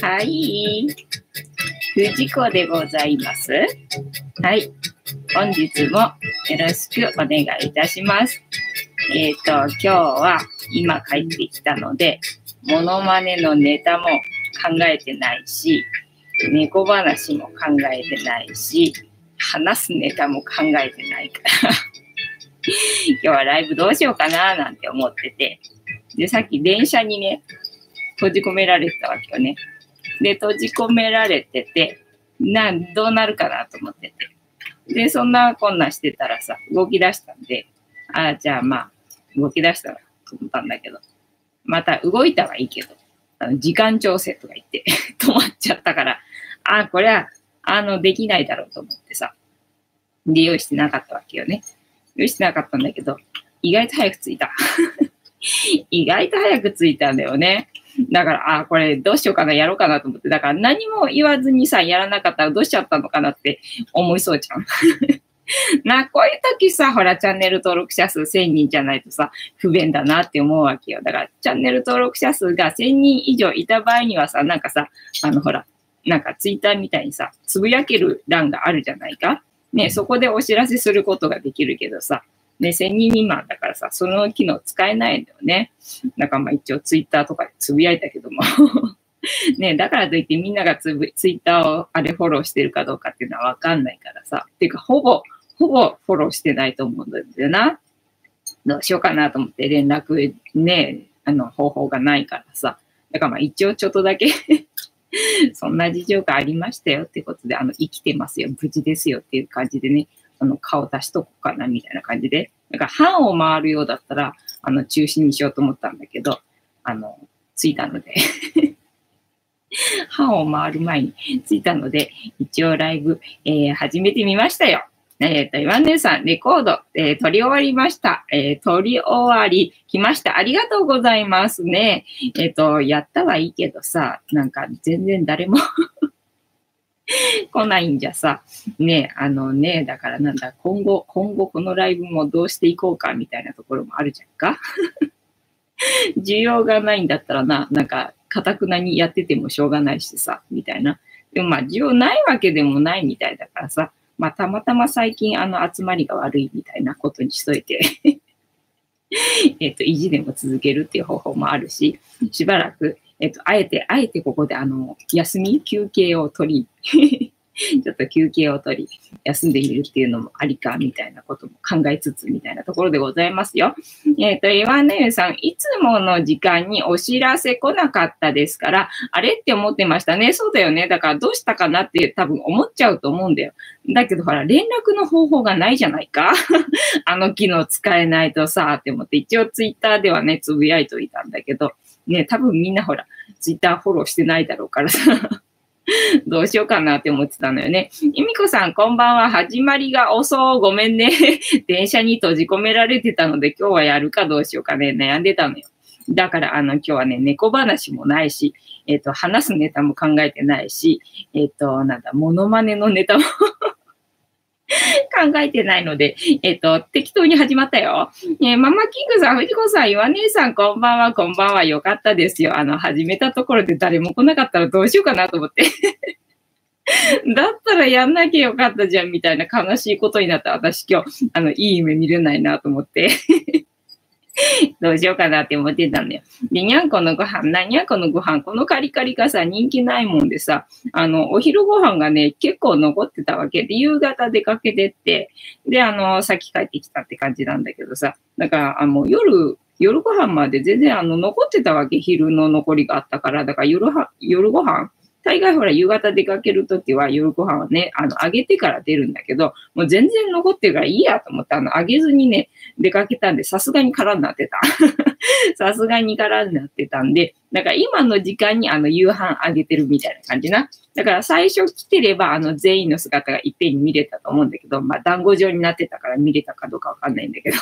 はい。藤子でございます。はい。本日もよろしくお願いいたします。えっ、ー、と、今日は今帰ってきたので、モノマネのネタも考えてないし、猫話も考えてないし、話すネタも考えてないから 今日はライブどうしようかななんて思ってて、で、さっき電車にね、閉じ込められてたわけよね。で、閉じ込められてて、な、どうなるかなと思ってて。で、そんなこんなしてたらさ、動き出したんで、ああ、じゃあまあ、動き出したらと思ったんだけど、また動いたはいいけど、あの時間調整とか言って 止まっちゃったから、ああ、これは、あの、できないだろうと思ってさ、で、用してなかったわけよね。用意してなかったんだけど、意外と早く着いた。意外と早く着いたんだよね。だから、あ、これどうしようかな、やろうかなと思って、だから何も言わずにさ、やらなかったらどうしちゃったのかなって思いそうじゃん。な、こういう時さ、ほら、チャンネル登録者数1000人じゃないとさ、不便だなって思うわけよ。だから、チャンネル登録者数が1000人以上いた場合にはさ、なんかさ、あの、ほら、なんかツイッターみたいにさ、つぶやける欄があるじゃないか。ね、そこでお知らせすることができるけどさ、ね、1000人未満だからさ、その機能使えないんだよね。だかまあ一応ツイッターとかでつぶやいたけども ね、だからといってみんながつぶツイッターをあれフォローしてるかどうかっていうのはわかんないからさ。っていうか、ほぼ、ほぼフォローしてないと思うんだよな。どうしようかなと思って連絡ね、あの方法がないからさ。だからまあ一応ちょっとだけ そんな事情がありましたよってことで、あの、生きてますよ、無事ですよっていう感じでね、あの、顔出しとこうかなみたいな感じで。だから、半を回るようだったら、あの、中止にしようと思ったんだけど、あの、着いたので 半を回る前に着いたので、一応ライブ、えー、始めてみましたよ。えっ、ー、と、岩根さん、レコード、えー、撮り終わりました。えー、撮り終わり、来ました。ありがとうございますね。えっ、と、やったはいいけどさ、なんか全然誰も 来ないんじゃさ、ね、あのね、だからなんだ、今後、今後このライブもどうしていこうかみたいなところもあるじゃんか。需要がないんだったらな、なんか、かたくなにやっててもしょうがないしさ、みたいな。でもまあ、需要ないわけでもないみたいだからさ、まあ、たまたま最近あの集まりが悪いみたいなことにしといて えっと、維持でも続けるっていう方法もあるし、しばらく、えっと、あえて、あえてここであの、休み、休憩を取り ちょっと休憩を取り、休んでみるっていうのもありか、みたいなことも考えつつ、みたいなところでございますよ。えっ、ー、と、イワネさん、いつもの時間にお知らせ来なかったですから、あれって思ってましたね。そうだよね。だからどうしたかなって多分思っちゃうと思うんだよ。だけどほら、連絡の方法がないじゃないか。あの機能使えないとさ、って思って、一応ツイッターではね、つぶやいといたんだけど、ね、多分みんなほら、ツイッターフォローしてないだろうからさ。どうしようかなって思ってたのよね。ゆみこさん、こんばんは。始まりが遅うごめんね。電車に閉じ込められてたので、今日はやるかどうしようかね、悩んでたのよ。だから、あの、今日はね、猫話もないし、えっ、ー、と、話すネタも考えてないし、えっ、ー、と、なんだ、モノマネのネタも 考えてないので、えっ、ー、と、適当に始まったよ。えー、ママキングさん、藤子さん、岩姉さん、こんばんは、こんばんは。よかったですよ。あの、始めたところで誰も来なかったらどうしようかなと思って。だったらやんなきゃよかったじゃん、みたいな悲しいことになった私今日、あの、いい夢見れないなと思って。どうしようかなって思ってたんだよ。で、にゃんこのご飯、なにゃんこのご飯、このカリカリがさ、人気ないもんでさ、あの、お昼ご飯がね、結構残ってたわけ。で、夕方出かけてって、で、あの、さっき帰ってきたって感じなんだけどさ、だから、あの、夜、夜ご飯まで全然あの残ってたわけ、昼の残りがあったから、だから夜は夜ご飯大概ほら、夕方出かけるときは夜ご飯はね、あの、揚げてから出るんだけど、もう全然残ってるからいいやと思って、あの、揚げずにね、出かけたんで、さすがに空になってた。さすがに空になってたんで、だから今の時間にあの、夕飯揚げてるみたいな感じな。だから最初来てれば、あの、全員の姿がいっぺんに見れたと思うんだけど、まあ、団子状になってたから見れたかどうかわかんないんだけど。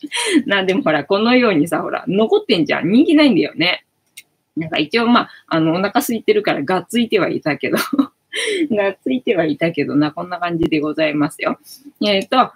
なんでもほら、このようにさ、ほら、残ってんじゃん。人気ないんだよね。なんか一応まあ、あの、お腹空いてるからがっついてはいたけど がっついてはいたけどな、こんな感じでございますよ。えっ、ー、と、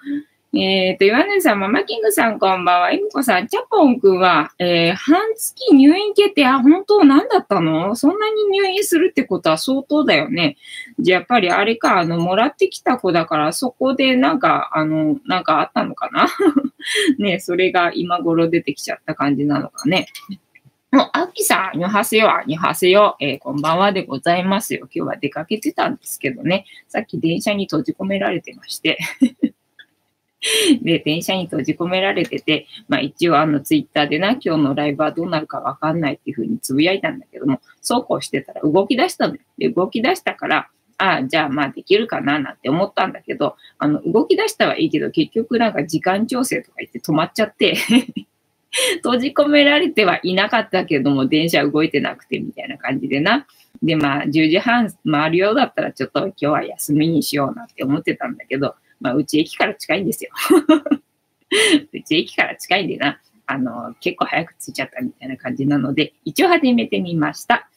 えっ、ー、と、岩根さん、ママキングさん、こんばんは。エミコさん、チャポンくんは、えー、半月入院決定、あ、本当何だったの？そんなに入院するってことは相当だよね。じゃやっぱりあれか、あの、もらってきた子だから、そこでなんか、あの、なんかあったのかな？ね、それが今頃出てきちゃった感じなのかね。もう、アキさん、にはせよ、にはせよ、えー、こんばんはでございますよ。今日は出かけてたんですけどね、さっき電車に閉じ込められてまして で、電車に閉じ込められてて、まあ一応あのツイッターでな、今日のライブはどうなるかわかんないっていうふうにつぶやいたんだけども、そうこうしてたら動き出したのよ。で、動き出したから、ああ、じゃあまあできるかななんて思ったんだけど、あの、動き出したはいいけど、結局なんか時間調整とか言って止まっちゃって 閉じ込められてはいなかったけども、電車動いてなくてみたいな感じでな。で、まあ、10時半回るようだったら、ちょっと今日は休みにしようなって思ってたんだけど、まあ、うち駅から近いんですよ。うち駅から近いんでな、あの、結構早く着いちゃったみたいな感じなので、一応始めてみました。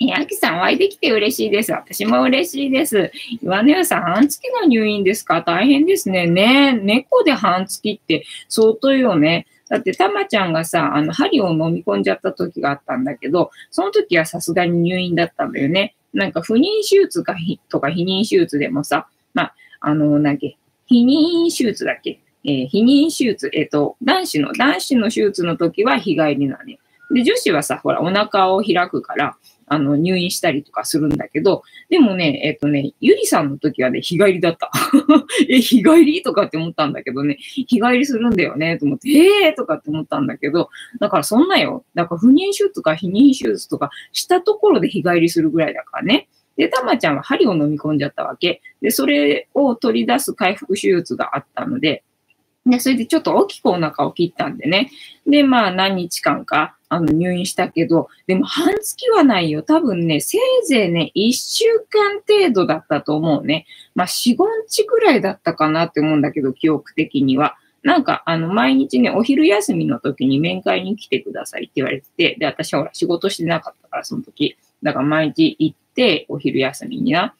え、あきさん、お会いできて嬉しいです。私も嬉しいです。岩根屋さん、半月の入院ですか？大変ですね。ね猫で半月って相当よね。だって、たまちゃんがさ、あの、針を飲み込んじゃった時があったんだけど、その時はさすがに入院だったんだよね。なんか、不妊手術かとか避妊手術でもさ、まあ、あの、なんけ、避妊手術だっけ？えー、避妊手術、えっ、ー、と、男子の、男子の手術の時は日帰りなのね。で、女子はさ、ほら、お腹を開くから、あの、入院したりとかするんだけど、でもね、えっ、とね、ゆりさんの時はね、日帰りだった。え、日帰りとかって思ったんだけどね、日帰りするんだよね、と思って、えーとかって思ったんだけど、だからそんなよ。だから不妊手術とか避妊手術とかしたところで日帰りするぐらいだからね。で、たまちゃんは針を飲み込んじゃったわけ。で、それを取り出す回復手術があったので、で、それでちょっと大きくお腹を切ったんでね。で、まあ何日間かあの入院したけど、でも半月はないよ。多分ね、せいぜいね、1週間程度だったと思うね。まあ4、5日ぐらいだったかなって思うんだけど、記憶的には。なんか、あの、毎日ね、お昼休みの時に面会に来てくださいって言われてて、で、私はほら仕事してなかったから、その時。だから毎日行って、お昼休みにな、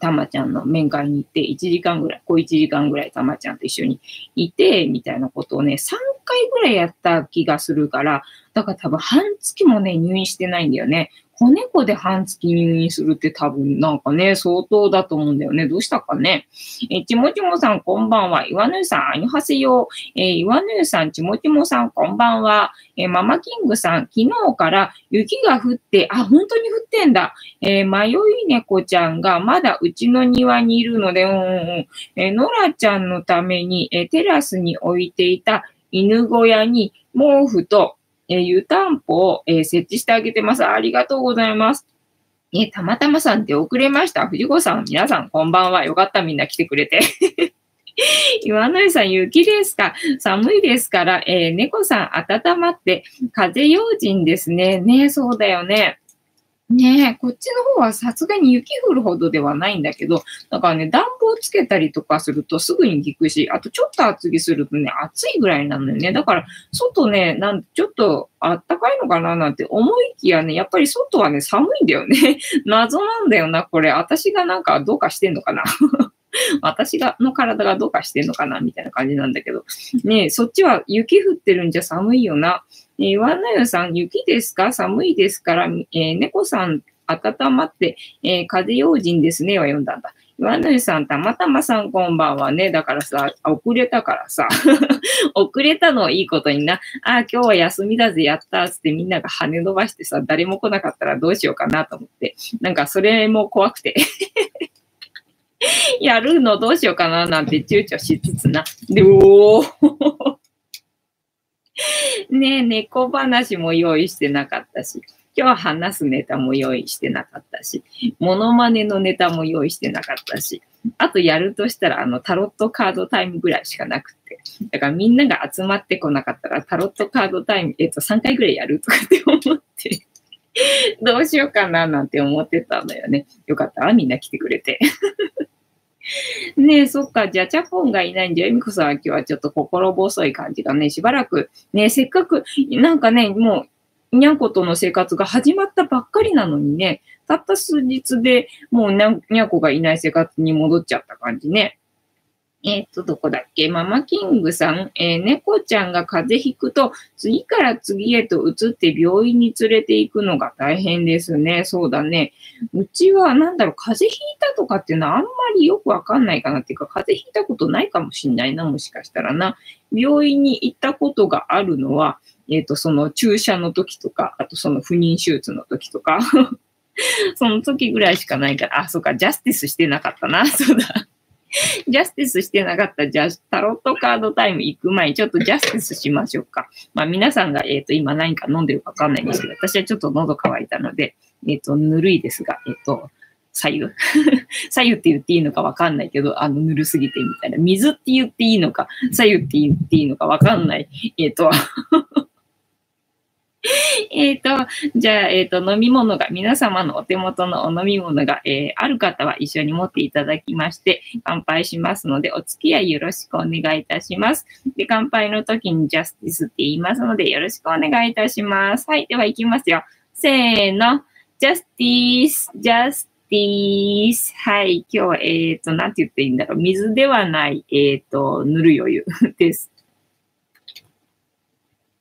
たまちゃんの面会に行って、1時間ぐらい、こう1時間ぐらいたまちゃんと一緒にいて、みたいなことをね、3回ぐらいやった気がするから、だから多分半月もね、入院してないんだよね。子猫で半月入院するって多分なんかね、相当だと思うんだよね。どうしたかね。えちもちもさんこんばんは。岩根さん、あにはせよ。えー、岩根さん、ちもちもさんこんばんは。えー、ママキングさん、昨日から雪が降って、あ、本当に降ってんだ。えー、迷い猫ちゃんがまだうちの庭にいるので、うんうん。えー、ノラちゃんのために、え、テラスに置いていた犬小屋に毛布とえー、湯たんぽを、えー、設置してあげてます。ありがとうございます。えたまたまさん出遅れました。藤子さん、皆さんこんばんは。よかった、みんな来てくれて。岩野井さん、雪ですか？寒いですから、えー、猫さん、温まって、風用心ですね。ねそうだよね。ねえ、こっちの方はさすがに雪降るほどではないんだけど、だからね、暖房つけたりとかするとすぐに効くし、あとちょっと厚着するとね、暑いぐらいなのよね。だから、外ね、なんちょっとあったかいのかななんて思いきやね、やっぱり外はね、寒いんだよね。謎なんだよな、これ。私がなんかどうかしてんのかな。私が、の体がどうかしてんのかなみたいな感じなんだけど。ねえそっちは雪降ってるんじゃ寒いよな。えー、ワンナヨさん、雪ですか？寒いですから、えー、猫さん、温まって、えー、風用心ですねは読んだんだ。岩根さん、たまたまさんこんばんはね。だからさ、遅れたからさ、遅れたのいいことにな。ああ、今日は休みだぜ、やったつってみんなが跳ね伸ばしてさ、誰も来なかったらどうしようかなと思って。なんかそれも怖くて やるのどうしようかななんて躊躇しつつな。で、おー ねえ、猫話も用意してなかったし、今日話すネタも用意してなかったし、モノマネのネタも用意してなかったし、あとやるとしたら、あの、タロットカードタイムぐらいしかなくて。だからみんなが集まってこなかったら、タロットカードタイム、えっと、3回ぐらいやるとかって思ってどうしようかななんて思ってたんだよね。よかったわ、みんな来てくれて ねえ、そっか。じゃあ、チャポンがいないんで、エミコさんは今日はちょっと心細い感じがね、しばらく、ね、せっかく、なんかね、もう、にゃんことの生活が始まったばっかりなのにね、たった数日でもうにゃんこがいない生活に戻っちゃった感じね。えっ、と、どこだっけ？ママキングさん、えー、猫ちゃんが風邪ひくと、次から次へと移って病院に連れて行くのが大変ですね。そうだね。うちは、なんだろう、風邪ひいたとかっていうのはあんまりよくわかんないかなっていうか、風邪ひいたことないかもしんないな、もしかしたらな。病院に行ったことがあるのは、えっ、ー、と、その注射の時とか、あとその不妊手術の時とか、その時ぐらいしかないから、あ、そうか、ジャスティスしてなかったな。そうだ。ジャスティスしてなかったじゃあ、タロットカードタイム行く前にちょっとジャスティスしましょうか。まあ皆さんが、えっ、ー、と、今何か飲んでるかわかんないんですけど、私はちょっと喉乾いたので、えっ、ー、と、ぬるいですが、えっ、ー、と、左右 左右って言っていいのかわかんないけど、あの、ぬるすぎてみたいな。水って言っていいのか、左右って言っていいのかわかんない。えっ、と えっと、じゃあ、えっ、ー、と、飲み物が、皆様のお手元のお飲み物が、えー、ある方は一緒に持っていただきまして、乾杯しますので、お付き合いよろしくお願いいたします。で、乾杯の時にジャスティスって言いますので、よろしくお願いいたします。はい、では行きますよ。せーの。ジャスティス、ジャスティス。はい、今日は、えっ、ー、と、なんて言っていいんだろう。水ではない、えっ、と、ぬる余裕です。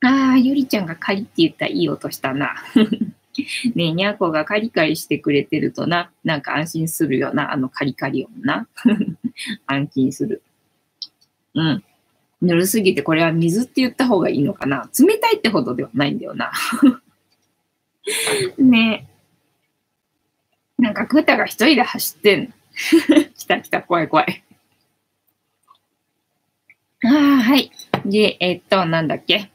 ああ、ゆりちゃんがカリって言ったらいい音したな。ねえ、にゃこがカリカリしてくれてるとな、なんか安心するよな、あのカリカリ音な。安心する。うん。ぬるすぎてこれは水って言った方がいいのかな。冷たいってほどではないんだよな。ねえ。なんかクータが一人で走ってん。来た来た、怖い怖い。ああ、はい。で、えっと、なんだっけ。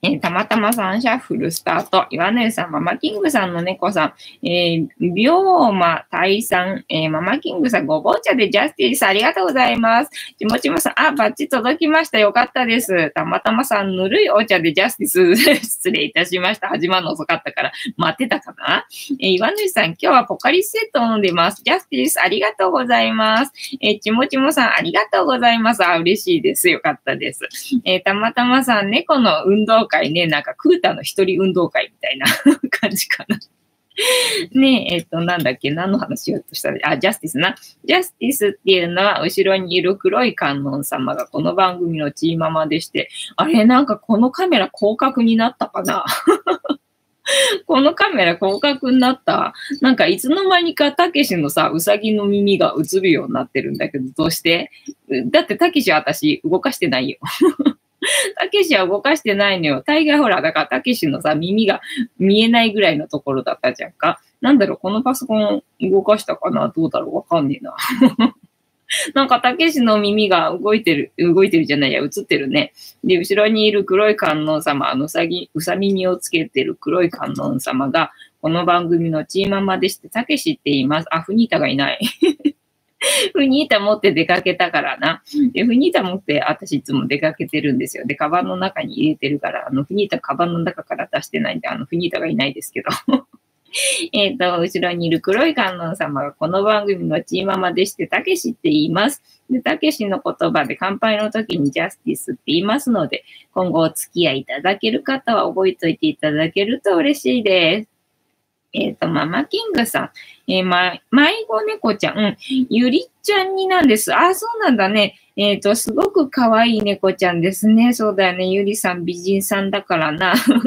えー、たまたまさんシャッフルスタート。岩根さん、ママキングさんの猫さん、えー、病魔大さえー、ママキングさん、ごぼう茶でジャスティス、ありがとうございます。ちもちもさん、あ、バッチ届きました。よかったです。たまたまさん、ぬるいお茶でジャスティス、失礼いたしました。始まるの遅かったから、待ってたかな？えー、岩根さん、今日はポカリスセット飲んでます。ジャスティス、ありがとうございます。えー、ちもちもさん、ありがとうございます。あ、嬉しいです。よかったです。えー、たまたまさん、猫の運動会ね、なんかクータの一人運動会みたいな 感じかな。ねえ、えっ、と、なんだっけ、何の話しようとしたら、あ、ジャスティスな。ジャスティスっていうのは、後ろにいる黒い観音様がこの番組のチーママでして、あれ、なんかこのカメラ広角になったかな？このカメラ広角になった？なんかいつの間にかたけしのさ、うさぎの耳が映るようになってるんだけど、どうして？だってたけしは私動かしてないよ。たけしは動かしてないのよ。大概ほら、だからたけしのさ、耳が見えないぐらいのところだったじゃんか。なんだろう、このパソコン動かしたかな？どうだろう？わかんねえな。なんか、たけしの耳が動いてる、動いてるじゃないや、映ってるね。で、後ろにいる黒い観音様、あの、うさぎ、うさ耳をつけてる黒い観音様が、この番組のチーママでして、たけしって言います。あ、フニータがいない。フニータ持って出かけたからな。で、フニータ持って私いつも出かけてるんですよ。で、カバンの中に入れてるから、あの、フニータカバンの中から出してないんで、あの、フニータがいないですけど。えっと、後ろにいる黒い観音様がこの番組のチーママでして、たけしって言います。で、たけしの言葉で乾杯の時にジャスティスって言いますので、今後お付き合いいただける方は覚えておいていただけると嬉しいです。えっ、ー、と、ママキングさん。えー、ま、迷子猫ちゃん。うん。ゆりちゃんになんです。あ、そうなんだね。えっ、ー、と、すごく可愛い猫ちゃんですね。そうだよね。ゆりさん美人さんだからな。昨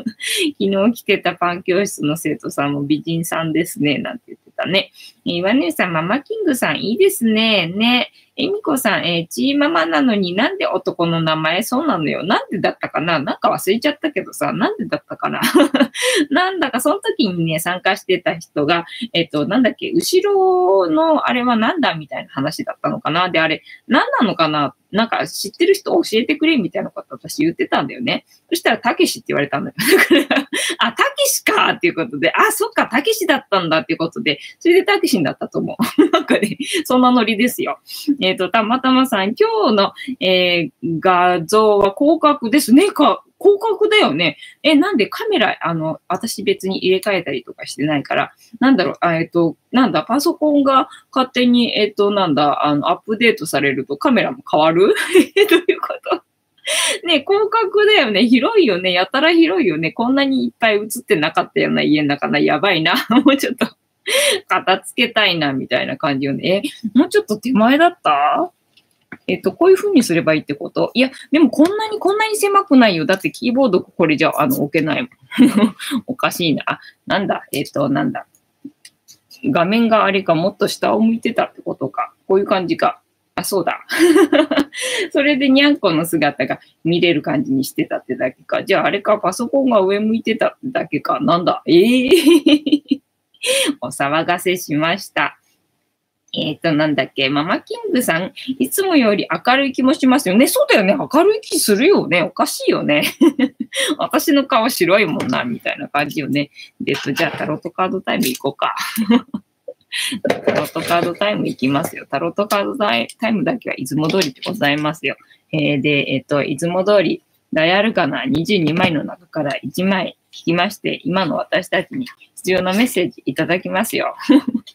日来てたパン教室の生徒さんも美人さんですね。なんて言ってたね。えー、ワネさん、ママキングさん、いいですね。ね。えみこさん、えー、チーママなのになんで男の名前そうなのよ。なんでだったかな？なんか忘れちゃったけどさ、なんでだったかな？なんだかその時にね、参加してた人が、えっ、ー、と、なんだっけ、後ろのあれはなんだみたいな話だったのかな？で、あれ、何なのかな？なんか知ってる人教えてくれみたいなこと私言ってたんだよね。そしたら、たけしって言われたんだよ。だから、あ、たけしかっていうことで、あ、そっか、たけしだったんだっていうことで、それでたけしになったと思う。なんかね、そんなノリですよ。ええっ、ー、と、たまたまさん、今日の、えー、画像は広角ですね。か、広角だよね。え、なんでカメラ、あの、私別に入れ替えたりとかしてないから、なんだろう、えっ、ー、と、なんだ、パソコンが勝手に、えっ、ー、と、なんだ、あの、アップデートされるとカメラも変わる？え、どういうこと？ね、広角だよね。広いよね。やたら広いよね。こんなにいっぱい映ってなかったような家の中な。やばいな。もうちょっと 片付けたいな、みたいな感じよね。え、もうちょっと手前だった？えっと、こういう風にすればいいってこと？いや、でもこんなにこんなに狭くないよ。だってキーボードこれじゃ、あの、置けないもん。おかしいな。あ、なんだ、えっと、なんだ？画面があれか、もっと下を向いてたってことか。こういう感じか。あ、そうだ。それでにゃんこの姿が見れる感じにしてたってだけか。じゃああれか、パソコンが上向いてたってだけか。なんだ？ええー お騒がせしました。えっ、ー、と、なんだっけ、ママキングさん、いつもより明るい気もしますよね。そうだよね。明るい気するよね。おかしいよね。私の顔白いもんな、みたいな感じよね。で、じゃあタロットカードタイム行こうか。タロットカードタイム行きますよ。タロットカードタイムだけはいつも通りでございますよ。えー、で、えっ、ー、と、いつも通り、ダイアルカナ22枚の中から1枚引きまして、今の私たちに必要なメッセージいただきますよ。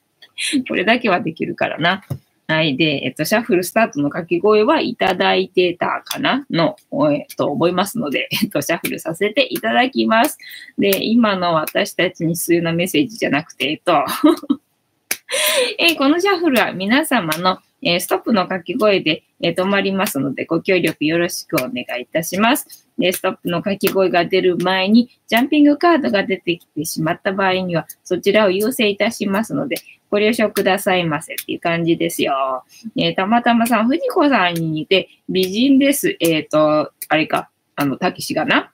これだけはできるからな。はい。で、えっと、シャッフルスタートの掛け声はいただいてたかなの、えっと、思いますので、えっと、シャッフルさせていただきます。で、今の私たちに必要なメッセージじゃなくて、えっと え、このシャッフルは皆様の、え、ストップの掛け声で、え、止まりますので、ご協力よろしくお願いいたします。で、ストップの掛け声が出る前に、ジャンピングカードが出てきてしまった場合には、そちらを優先いたしますので、ご了承くださいませっていう感じですよ。えー、たまたまさん、藤子さんに似て美人です。えっ、ー、と、あれか、あの、たけしがな。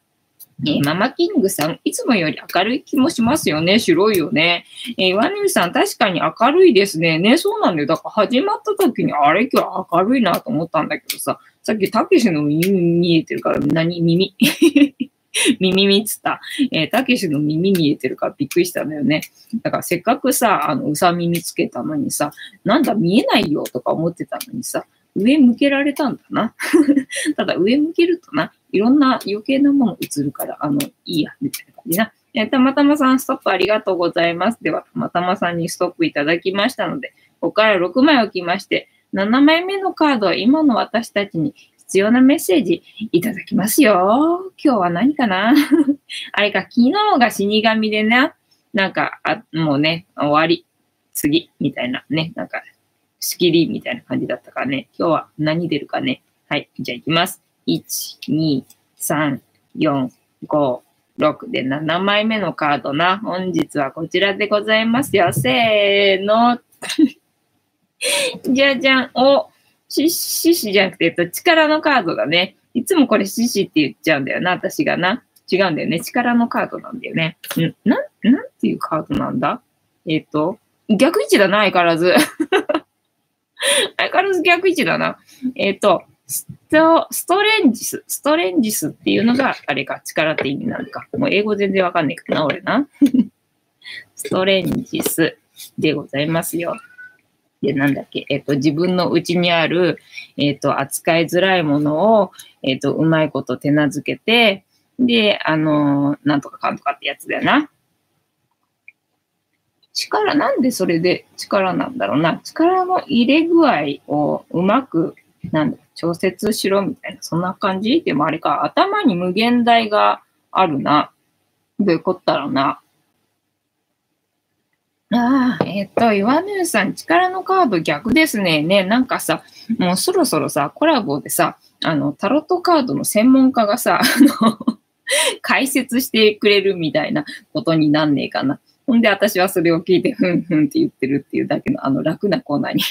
えー、ママキングさん、いつもより明るい気もしますよね。白いよね。えー、ワニルさん、確かに明るいですね。ね、そうなんだよ。だから始まった時に、あれ今日明るいなと思ったんだけどさ、さっきたけしの耳見えてるから、何？耳？耳見つった。えー、たけしの耳見えてるからびっくりしたんだよね。だからせっかくさ、あの、うさ耳つけたのにさ、なんだ見えないよとか思ってたのにさ、上向けられたんだな。ただ上向けるとな、いろんな余計なもの映るから、あの、いいや、みたいな感じな。えたまたまさん、ストップありがとうございます。では、たまたまさんにストップいただきましたので、ここから6枚置きまして、7枚目のカードは今の私たちに必要なメッセージいただきますよ。今日は何かな？あれか、昨日が死神でね、なんか、あもうね、終わり、次、みたいなね、なんか、仕切りみたいな感じだったからね、今日は何出るかね。はい、じゃあ行きます。1、2、3、4、5、6で7枚目のカードな。本日はこちらでございますよ。せーの。じゃじゃん。お、獅子じゃなくて、えっと、力のカードだね。いつもこれ獅子って言っちゃうんだよな、私がな。違うんだよね。力のカードなんだよね。んな、なんていうカードなんだえっ、と、逆位置だな、相変わらず。相変わらず逆位置だな。えっ、と、スト、ストレンジス、ストレンジスっていうのが、あれか、力って意味なのか。もう英語全然わかんないかな、俺な。ストレンジスでございますよ。で、なんだっけ、えっ、と、自分のうちにある、えっ、と、扱いづらいものを、えっ、と、うまいこと手なずけて、で、あのなんとかかんとかってやつだよな。力、なんでそれで力なんだろうな。力の入れ具合をうまく、なんだ、調節しろみたいな、そんな感じ？でもあれか、頭に無限大があるな。どういうことだろうな。ああ、えっ、と、岩根さん、力のカード逆ですね。ね、なんかさ、もうそろそろさ、コラボでさ、あの、タロットカードの専門家がさ、あの、解説してくれるみたいなことになんねえかな。ほんで、私はそれを聞いて、ふんふんって言ってるっていうだけの、あの、楽なコーナーに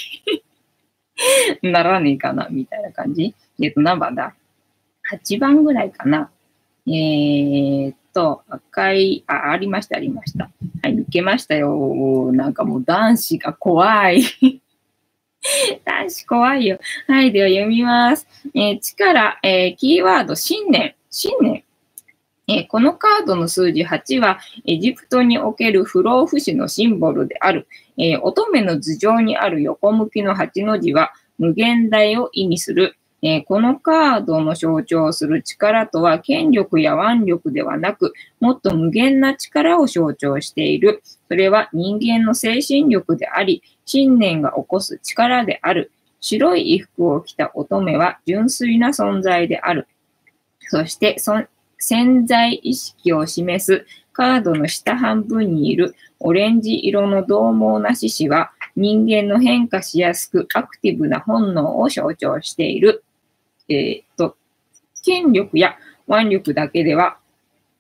ならねえかな、みたいな感じ。えっ、と、何番だ ?8 番ぐらいかな。えー、と、赤い、あ、ありました、ありました。はい、抜けましたよ。なんかもう男子が怖い。男子怖いよ。はい、では読みます。えー、力、えー、キーワード、新年。新年。え、このカードの数字8は、エジプトにおける不老不死のシンボルである。え乙女の頭上にある横向きの8の字は、無限大を意味する。え、このカードの象徴する力とは権力や腕力ではなく、もっと無限な力を象徴している。それは人間の精神力であり、信念が起こす力である。白い衣服を着た乙女は純粋な存在である。そして、潜在意識を示すカードの下半分にいるオレンジ色の獰猛な獅子は、人間の変化しやすくアクティブな本能を象徴している。えー、っと、権力や腕力だけでは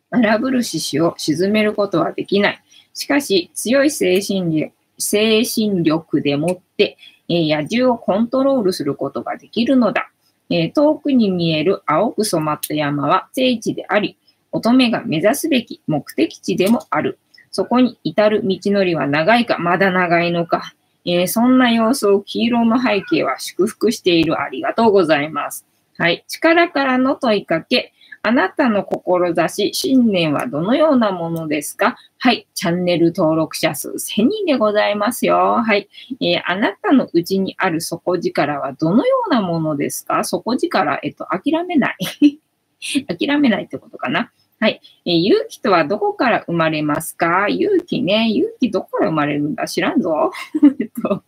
荒ぶる獅子を沈めることはできない。しかし、強い精神力精神力でもって、えー、野獣をコントロールすることができるのだ。えー、遠くに見える青く染まった山は聖地であり、乙女が目指すべき目的地でもある。そこに至る道のりは長いか、まだ長いのか。えー、そんな様子を黄色の背景は祝福している。ありがとうございます。はい。力からの問いかけ。あなたの志、信念はどのようなものですか？はい。チャンネル登録者数1000人でございますよ。はい。えー、あなたのうちにある底力はどのようなものですか？底力、えっと、諦めない。諦めないってことかな。はい。えー、勇気とはどこから生まれますか？勇気ね。勇気どこから生まれるんだ？知らんぞ。えっと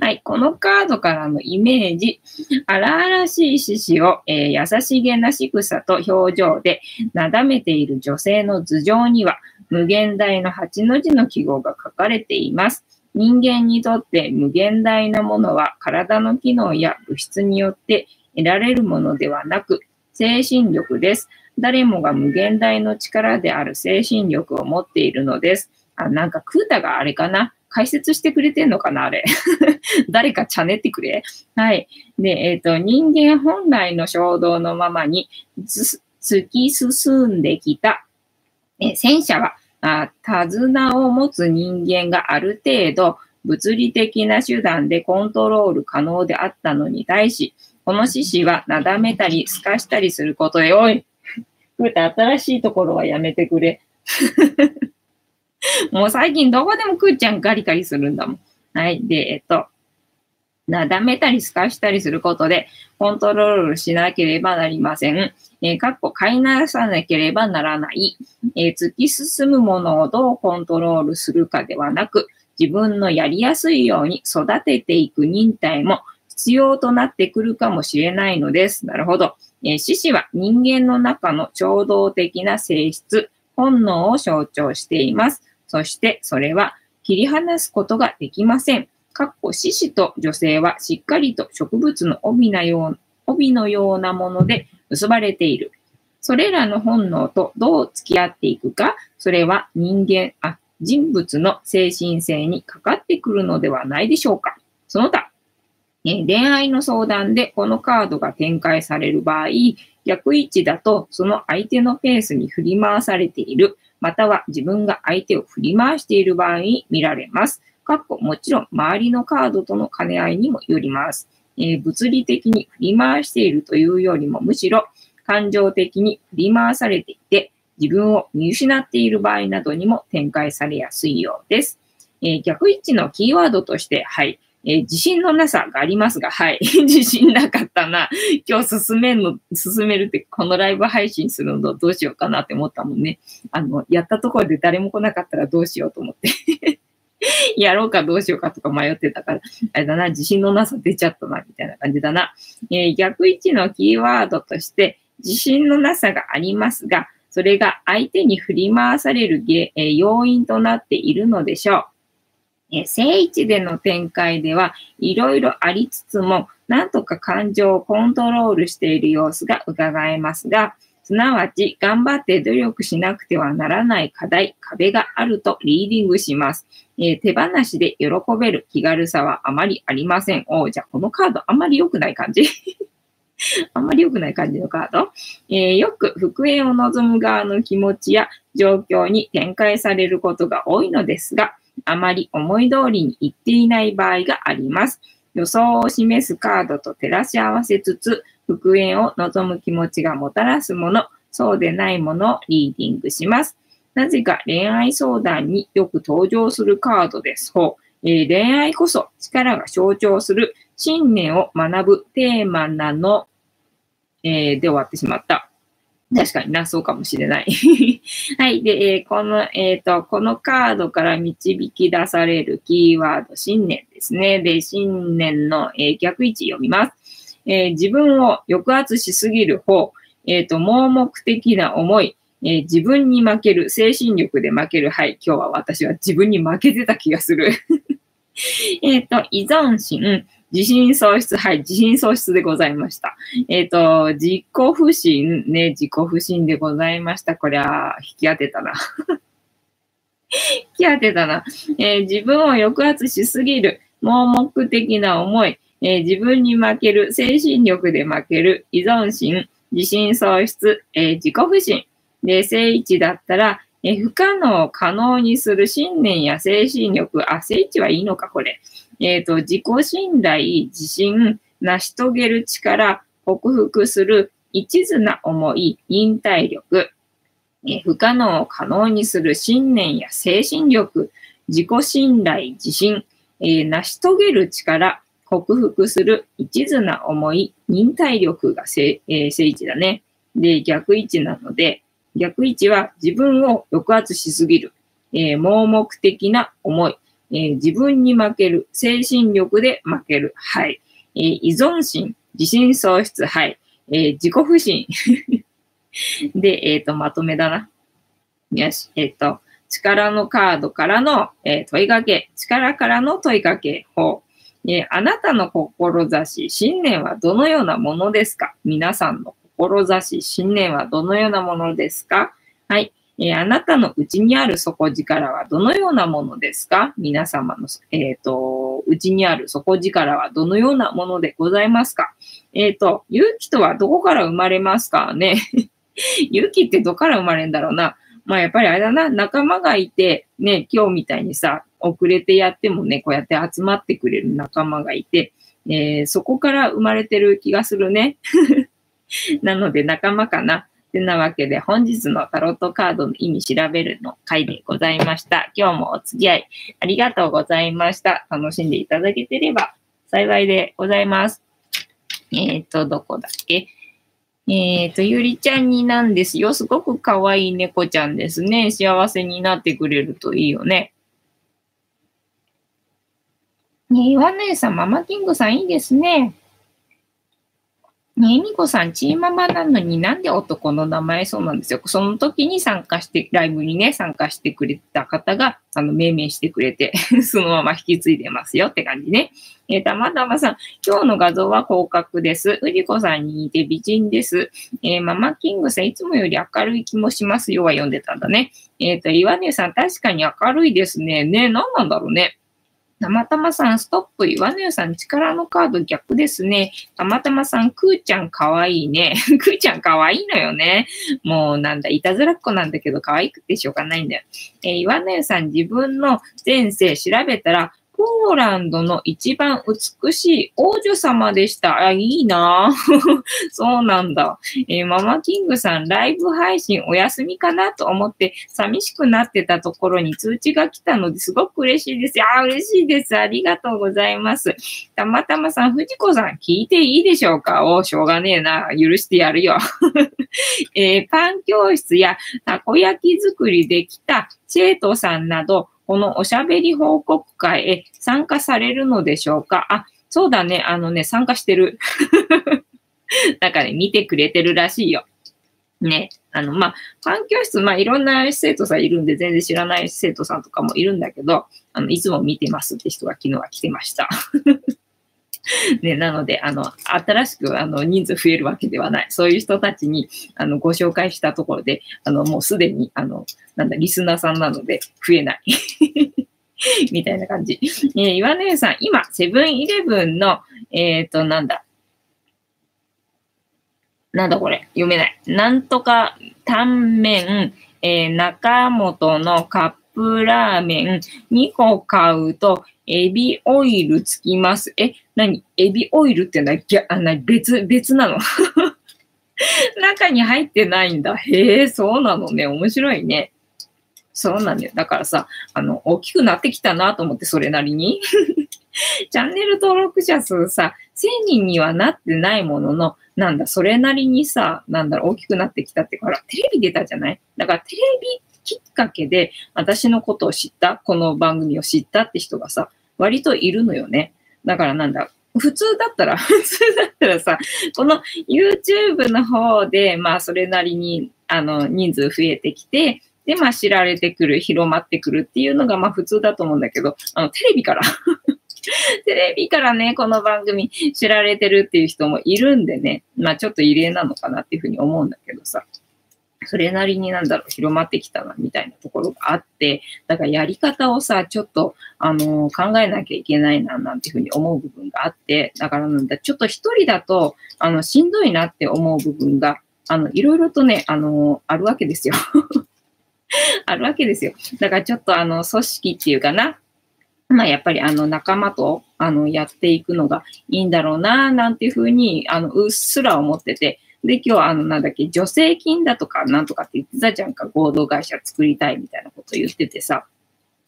はい。このカードからのイメージ。荒々しい獅子を、えー、優しげな仕草と表情でなだめている女性の頭上には、無限大の8の字の記号が書かれています。人間にとって無限大なものは体の機能や物質によって得られるものではなく、精神力です。誰もが無限大の力である精神力を持っているのです。あ、なんかクータがあれかな？解説してくれてんのかなあれ。誰かチャネってくれ。はい。で、えっ、ー、と、人間本来の衝動のままに突き進んできた、え戦車はあ手綱を持つ人間がある程度物理的な手段でコントロール可能であったのに対し、この獅子はなだめたり透かしたりすることで、おい、ふうた新しいところはやめてくれ。もう最近どこでもくーちゃんガリガリするんだもん。はい。で、えっと、なだめたり透かしたりすることでコントロールしなければなりません。えー、かっこ買いなさなければならない。えー、突き進むものをどうコントロールするかではなく、自分のやりやすいように育てていく忍耐も必要となってくるかもしれないのです。なるほど。えー、獅子は人間の中の衝動的な性質、本能を象徴しています。そしてそれは切り離すことができません。かっこ獅子と女性はしっかりと植物の帯のよう帯のようなもので結ばれている。それらの本能とどう付き合っていくか、それは人間、あ、人物の精神性にかかってくるのではないでしょうか。その他、え恋愛の相談でこのカードが展開される場合、逆位置だとその相手のペースに振り回されている。または自分が相手を振り回している場合に見られます。かっこもちろん周りのカードとの兼ね合いにもよります。えー、物理的に振り回しているというよりもむしろ感情的に振り回されていて自分を見失っている場合などにも展開されやすいようです。えー、逆位置のキーワードとして、はい、えー、自信のなさがありますが、はい。自信なかったな。今日進めるの、進めるって、このライブ配信するのどうしようかなって思ったもんね。あの、やったところで誰も来なかったらどうしようと思って やろうかどうしようかとか迷ってたから、あれだな、自信のなさ出ちゃったな、みたいな感じだな。えー、逆位置のキーワードとして、自信のなさがありますが、それが相手に振り回される、えー、要因となっているのでしょう。え正位置での展開ではいろいろありつつも、なんとか感情をコントロールしている様子が伺えますが、すなわち頑張って努力しなくてはならない課題、壁があるとリーディングします。えー、手放しで喜べる気軽さはあまりありません。おじゃあこのカードあんまり良くない感じ？あんまり良くない感じのカード、えー、よく復縁を望む側の気持ちや状況に展開されることが多いのですが、あまり思い通りにいっていない場合があります。予想を示すカードと照らし合わせつつ、復縁を望む気持ちがもたらすもの、そうでないものをリーディングします。なぜか恋愛相談によく登場するカードです。ほうえー、恋愛こそ力が象徴する信念を学ぶテーマなの、えー、で終わってしまった。確かにな、そうかもしれない。はい。で、えー、この、えっ、ー、と、このカードから導き出されるキーワード、信念ですね。で、信念の、えー、逆位置読みます。え自分を抑圧しすぎる方、えっ、と、盲目的な思い、え自分に負ける、精神力で負ける。はい。今日は私は自分に負けてた気がする。えっと、依存心、自信喪失、はい、自信喪失でございました。えっ、ー、と、自己不信、ね、自己不信でございました。これは、引き当てたな。引き当てたな。えー、自分を抑圧しすぎる、盲目的な思い、えー、自分に負ける、精神力で負ける、依存心、自信喪失、え自己不信。で、正位置だったら、え不可能を可能にする信念や精神力、あ、正位置はいいのか、これ。えっ、ー、と、自己信頼、自信、成し遂げる力、克服する一途な思い、忍耐力、え不可能を可能にする信念や精神力、自己信頼、自信、えー、成し遂げる力、克服する一途な思い、忍耐力が正,、えー、正位置だね。で、逆位置なので、逆位置は自分を抑圧しすぎる、えー、盲目的な思い、えー、自分に負ける、精神力で負ける、はい。えー、依存心、自信喪失、はい。えー、自己不信。で、えっ、ー、と、まとめだな。よし、えっ、ー、と、力のカードからの、え、問いかけ、力からの問いかけ法。えあなたの志、信念はどのようなものですか？皆さんの志、信念はどのようなものですか？えー、あなたのうちにある底力はどのようなものですか？皆様の、え、ー、と、うちにある底力はどのようなものでございますか？えっ、ー、と、勇気とはどこから生まれますか？ね 勇気ってどこから生まれるんだろうな？まあやっぱりあれだな、仲間がいて、ね、今日みたいにさ、遅れてやってもね、こうやって集まってくれる仲間がいて、えー、そこから生まれてる気がするね。なので仲間かな。てなわけで本日のタロットカードの意味調べるの回でございました。今日もお付き合いありがとうございました。楽しんでいただけてれば幸いでございます。えっ、ー、と、どこだっけ？えっ、ー、と、ゆりちゃんになんですよ。すごく可愛い猫ちゃんですね。幸せになってくれるといいよね。ねえ、岩根さん、ママキングさんいいですね。ねえみこさん、チーママなのになんで男の名前そうなんですよ。その時に参加して、ライブにね、参加してくれた方が、あの、命名してくれて そのまま引き継いでますよって感じね。えー、たまたまさん、今日の画像は広角です。うりこさんに似て美人です。えー、ママキングさん、いつもより明るい気もしますよは読んでたんだね。えっ、ー、と、岩根さん、確かに明るいですね。ねえ、何なんだろうね。たまたまさん、ストップ、岩根さん、力のカード逆ですね。たまたまさん、くーちゃんかわいいね。くーちゃんかわいいのよね。もうなんだ、いたずらっ子なんだけど、可愛くてしょうがないんだよ。えー、岩根さん、自分の前世調べたら、ポーランドの一番美しい王女様でした。あ、いいな そうなんだ。えー、ママキングさん、ライブ配信お休みかなと思って寂しくなってたところに通知が来たのですごく嬉しいです。あ、嬉しいです。ありがとうございます。たまたまさん、藤子さん、聞いていいでしょうか？おしょうがねえな。許してやるよ。えー、パン教室やたこ焼き作りできた生徒さんなど、このおしゃべり報告会へ参加されるのでしょうか？あ、そうだね。あのね、参加してる。なんかね、見てくれてるらしいよ。ね。あの、まあ、環境室、まあ、いろんな生徒さんいるんで、全然知らない生徒さんとかもいるんだけど、あの、いつも見てますって人が昨日は来てました。ね、なので、あの、新しく、あの、人数増えるわけではない。そういう人たちに、あの、ご紹介したところで、あの、もうすでに、あの、なんだ、リスナーさんなので、増えない。みたいな感じ。えー、岩根さん、今、セブンイレブンの、えっ、ー、と、なんだ、なんだこれ、読めない。なんとか、タンメン、えー、中本のカップラーメン2個買うと、エビオイルつきます。え、何？エビオイルってのは、あな別、別なの？中に入ってないんだ。へえ、そうなのね。面白いね。そうなんだよ。だからさ、あの、大きくなってきたなと思って、それなりに。チャンネル登録者数さ、1000人にはなってないものの、なんだ、それなりにさ、なんだろう、大きくなってきたってから、テレビ出たじゃない？だからテレビきっかけで私のことを知った、この番組を知ったって人がさ、割といるのよね。だからなんだ、普通だったら、普通だったらさ、この YouTube の方で、まあそれなりに、あの、人数増えてきて、で、まあ知られてくる、広まってくるっていうのがまあ普通だと思うんだけど、あの、テレビから テレビからね、この番組知られてるっていう人もいるんでね、まあちょっと異例なのかなっていうふうに思うんだけどさ。それなりになんだろう、広まってきたな、みたいなところがあって、だからやり方をさ、ちょっと、あのー、考えなきゃいけないな、なんていうふうに思う部分があって、だからなんだ、ちょっと一人だと、あの、しんどいなって思う部分が、あの、いろいろとね、あのー、あるわけですよ。あるわけですよ。だからちょっとあの、組織っていうかな、まあやっぱりあの仲間とあのやっていくのがいいんだろうな、なんていうふうに、あの、うっすら思ってて、で、今日あの、なんだっけ、助成金だとかなんとかって言ってたじゃんか、合同会社作りたいみたいなこと言っててさ。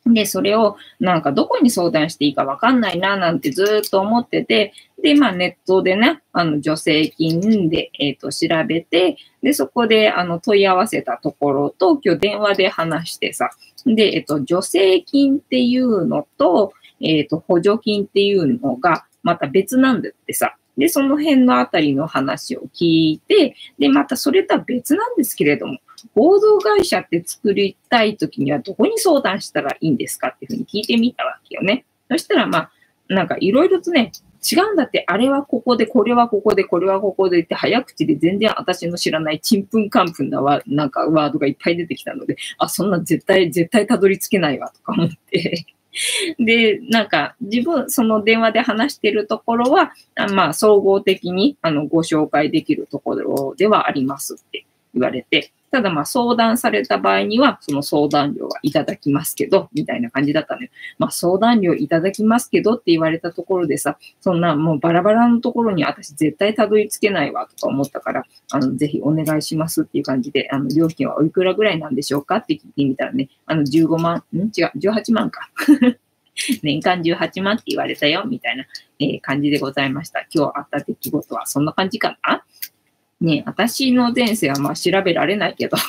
で、それをなんかどこに相談していいかわかんないな、なんてずっと思ってて、で、まあネットでね、あの、助成金で、えっ、ー、と、調べて、で、そこであの、問い合わせたところと、今日電話で話してさ、で、えっと、助成金っていうのと、えっと、補助金っていうのがまた別なんだってさ。で、その辺のあたりの話を聞いて、で、またそれとは別なんですけれども、合同会社って作りたいときにはどこに相談したらいいんですかっていうふうに聞いてみたわけよね。そしたら、まあ、なんかいろいろとね、違うんだって、あれはここで、これはここで、これはここでって、早口で全然私の知らないちんぷんかんぷんなわなんかワードがいっぱい出てきたので、あ、そんな絶対、絶対たどり着けないわとか思ってで、なんか自分、その電話で話しているところは、あまあ、総合的にあのご紹介できるところではありますって言われて、ただまあ相談された場合には、その相談料はいただきますけど、みたいな感じだったのよ。まあ相談料いただきますけどって言われたところでさ、そんなもうバラバラのところに私絶対たどり着けないわとか思ったから、あの、ぜひお願いしますっていう感じで、あの、料金はおいくらぐらいなんでしょうかって聞いてみたらね、あの、15万、ん？違う、18万か。年間18万って言われたよ、みたいな、えー、感じでございました。今日あった出来事はそんな感じかな？ね、私の前世はまあ調べられないけど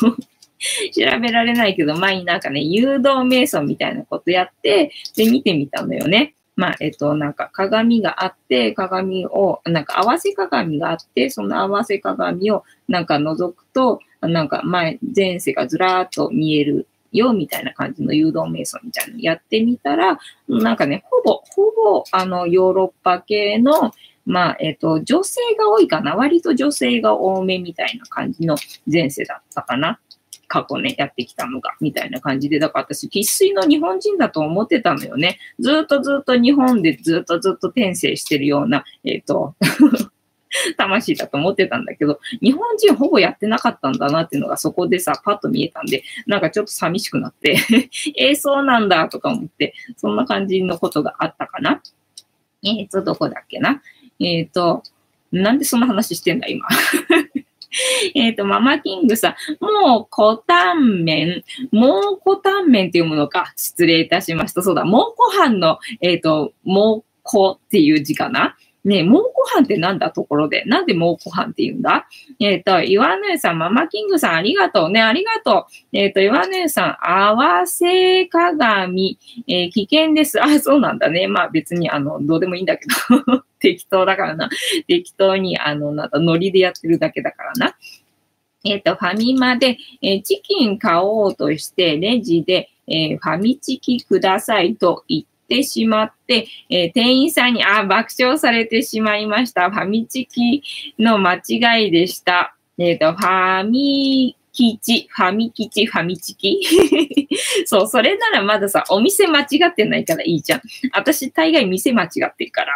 調べられないけど、前になんかね、誘導瞑想みたいなことやって、で、見てみたのよね。まあ、えっと、なんか鏡があって、鏡を、なんか合わせ鏡があって、その合わせ鏡をなんか覗くと、なんか前、前世がずらーっと見えるよ、みたいな感じの誘導瞑想みたいなのやってみたら、なんかね、ほぼ、ほぼ、あの、ヨーロッパ系の、まあ、えっ、ー、と、女性が多いかな。割と女性が多めみたいな感じの前世だったかな。過去ね、やってきたのが、みたいな感じで、だから私、生粋の日本人だと思ってたのよね。ずっとずっと日本でずっとずっと転生してるような、えっ、ー、と、魂だと思ってたんだけど、日本人ほぼやってなかったんだなっていうのがそこでさ、パッと見えたんで、なんかちょっと寂しくなって えー、そうなんだとか思って、そんな感じのことがあったかな。えっ、ー、と、どこだっけな。えっ、ー、と、なんでそんな話してんだ、今。えっと、ママキングさん、もう、コタンメン、もうこたんめんっていうものか。失礼いたしました。そうだ、もうご飯の、えっ、ー、と、もうこっていう字かな。ねえ、蒙古飯ってなんだところで？なんで蒙古飯って言うんだ？えっ、ー、と、岩根さん、ママキングさん、ありがとうね。ありがとう。えっ、ー、と、岩根さん、合わせ鏡、えー、危険です。あ、そうなんだね。まあ別に、あの、どうでもいいんだけど。適当だからな。適当に、あの、なんか、ノリでやってるだけだからな。えっ、と、ファミマで、えチキン買おうとして、レジで、えファミチキくださいと言ってってしまって、えー、店員さんに、あ、爆笑されてしまいました。ファミチキの間違いでした。えっ、ー、と、ファミキチ、ファミキチ、ファミチキ そう、それならまださ、お店間違ってないからいいじゃん。私、大概店間違ってるから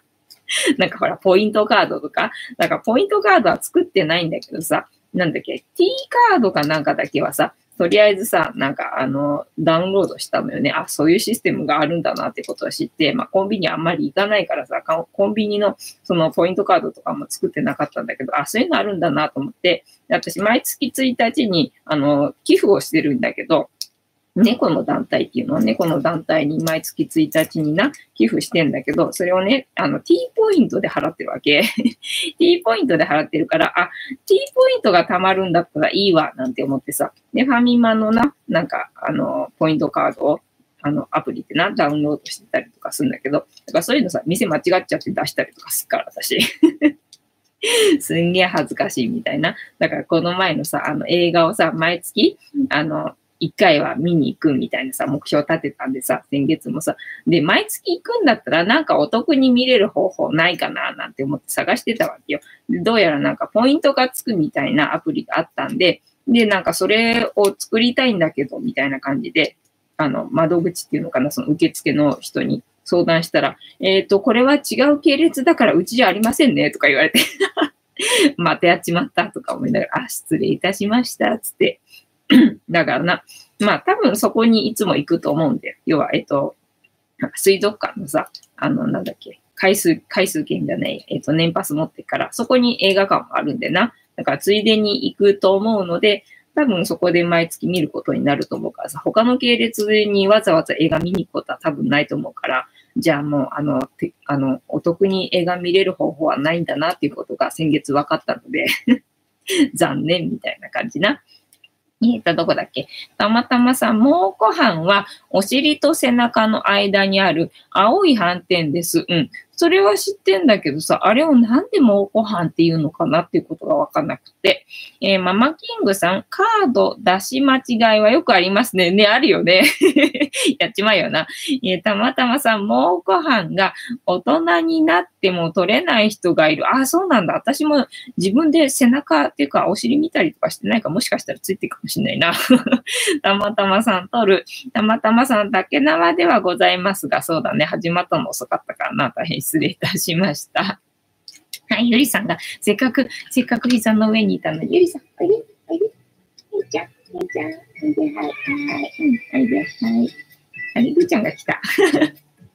なんかほら、ポイントカードとか、なんかポイントカードは作ってないんだけどさ、なんだっけ、T カードかなんかだけはさ、とりあえずさ、なんかあの、ダウンロードしたのよね。あ、そういうシステムがあるんだなってことを知って、まあコンビニあんまり行かないからさ、コンビニのそのポイントカードとかも作ってなかったんだけど、あ、そういうのあるんだなと思って、私毎月1日にあの、寄付をしてるんだけど、猫の団体っていうのは猫の団体に毎月1日にな、寄付してんだけど、それをね、あの、T ポイントで払ってるわけ。T ポイントで払ってるから、あ、T ポイントが貯まるんだったらいいわ、なんて思ってさ。で、ファミマのな、なんか、あの、ポイントカードを、あの、アプリってな、ダウンロードしてたりとかするんだけど、だからそういうのさ、店間違っちゃって出したりとかするから、私。すんげえ恥ずかしいみたいな。だからこの前のさ、あの映画をさ、毎月、あの、一回は見に行くみたいなさ、目標立てたんでさ、先月もさ。で、毎月行くんだったらなんかお得に見れる方法ないかななんて思って探してたわけよ。どうやらなんかポイントがつくみたいなアプリがあったんで、で、なんかそれを作りたいんだけど、みたいな感じで、あの、窓口っていうのかな、その受付の人に相談したら、えっ、ー、と、これは違う系列だからうちじゃありませんね、とか言われて またやっちまったとか思いながら、あ、失礼いたしました、つって。だからな、まあ多分そこにいつも行くと思うんで、要は、えっ、と、水族館のさ、あの、なんだっけ、回数、回数券じゃない、えっ、と、年パス持ってから、そこに映画館もあるんでな。だからついでに行くと思うので、多分そこで毎月見ることになると思うからさ、他の系列にわざわざ映画見に行くことは多分ないと思うから、じゃあもう、あの、てあの、お得に映画見れる方法はないんだなっていうことが先月分かったので 残念みたいな感じな。えっと、どこだっけ？たまたまさん、蒙古斑はお尻と背中の間にある青い斑点です。うん。それは知ってんだけどさ、あれをなんで蒙古斑っていうのかなっていうことがわかんなくて。えー、ママキングさん、カード出し間違いはよくありますね。ね、あるよね。やっちまうよな。えー、たまたまさん、蒙古斑が大人になっても取れない人がいる。あ、そうなんだ。私も自分で背中っていうかお尻見たりとかしてないかもしかしたらついてるかもしれないな。たまたまさん取る。たまたまさん、竹縄ではございますが、そうだね。始まったの遅かったからな。大変失礼いたしました。はい、ゆりさんが、せっかく、せっかく膝の上にいたのに、ゆりさん、おいで、おいで、ゆりちゃん、ゆりちゃん、おいで、はい、はい、うん、おいで、はい。あれ、ぐーちゃんが来た。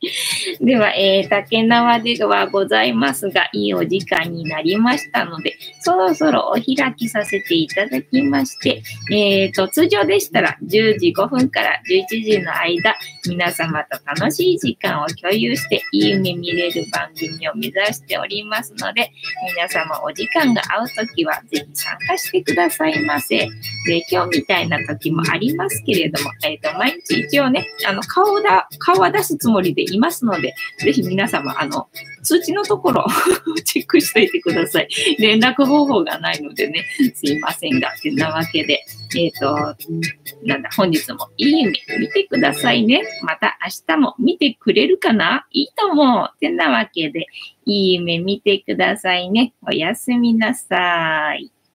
では、えー、竹縄ではございますが、いいお時間になりましたので、そろそろお開きさせていただきまして、えーと、通常でしたら10時5分から11時の間、皆様と楽しい時間を共有して、いい夢見れる番組を目指しておりますので、皆様お時間が合うときは、ぜひ参加してくださいませ。で、今日みたいな時もありますけれども、えっ、ー、と、毎日一応ね、あの、顔だ、顔は出すつもりでいますので、ぜひ皆様、あの、通知のところ チェックしておいてください。連絡方法がないのでね、すいませんが、てなわけで、えっ、ー、と、なんだ、本日もいい夢見てくださいね。また明日も見てくれるかな？いいと思う。てなわけで、いい夢見てくださいね。おやすみなさい。